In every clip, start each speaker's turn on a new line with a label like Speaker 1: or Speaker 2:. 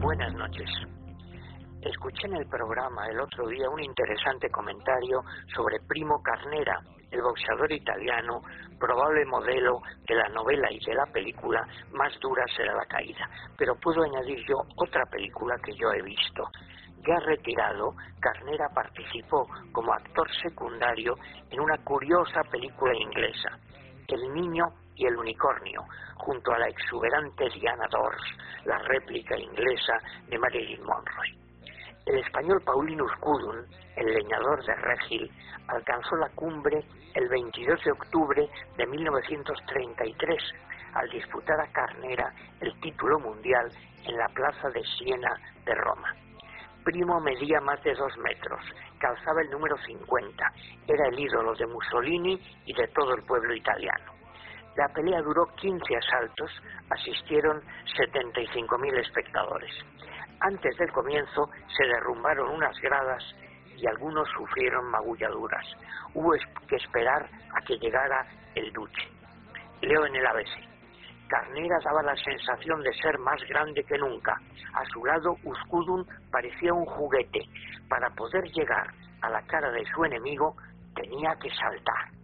Speaker 1: Buenas noches. Escuché en el programa el otro día un interesante comentario sobre Primo Carnera, el boxeador italiano, probable modelo de la novela y de la película Más dura será la caída. Pero puedo añadir yo otra película que yo he visto. Ya retirado, Carnera participó como actor secundario en una curiosa película inglesa, El niño y el unicornio, junto a la exuberante Diana Dors, la réplica inglesa de Marilyn Monroe. El español Paulinus Cudun, el leñador de Regil, alcanzó la cumbre el 22 de octubre de 1933 al disputar a Carnera el título mundial en la plaza de Siena de Roma. Primo medía más de dos metros, calzaba el número 50, era el ídolo de Mussolini y de todo el pueblo italiano. La pelea duró 15 asaltos, asistieron 75.000 espectadores. Antes del comienzo se derrumbaron unas gradas y algunos sufrieron magulladuras. Hubo que esperar a que llegara el duche. Leo en el ABC. Carnera daba la sensación de ser más grande que nunca. A su lado, Uskudun parecía un juguete. Para poder llegar a la cara de su enemigo, tenía que saltar.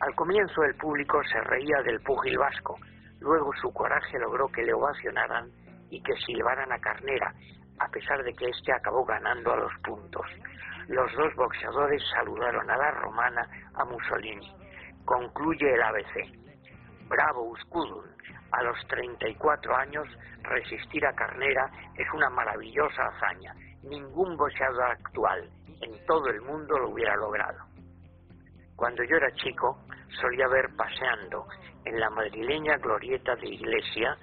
Speaker 1: Al comienzo el público se reía del púgil vasco. Luego su coraje logró que le ovacionaran y que silbaran a Carnera, a pesar de que éste acabó ganando a los puntos. Los dos boxeadores saludaron a la romana a Mussolini. Concluye el ABC. Bravo Uskudun. A los 34 años, resistir a Carnera es una maravillosa hazaña. Ningún boxeador actual en todo el mundo lo hubiera logrado. Cuando yo era chico, solía ver paseando en la madrileña glorieta de iglesia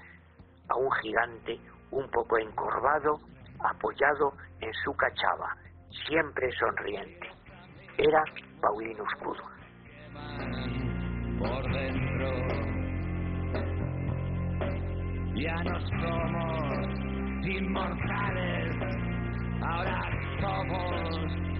Speaker 1: a un gigante un poco encorvado, apoyado en su cachava, siempre sonriente. Era Paulino Escudo.
Speaker 2: Por dentro ya no somos inmortales, ahora somos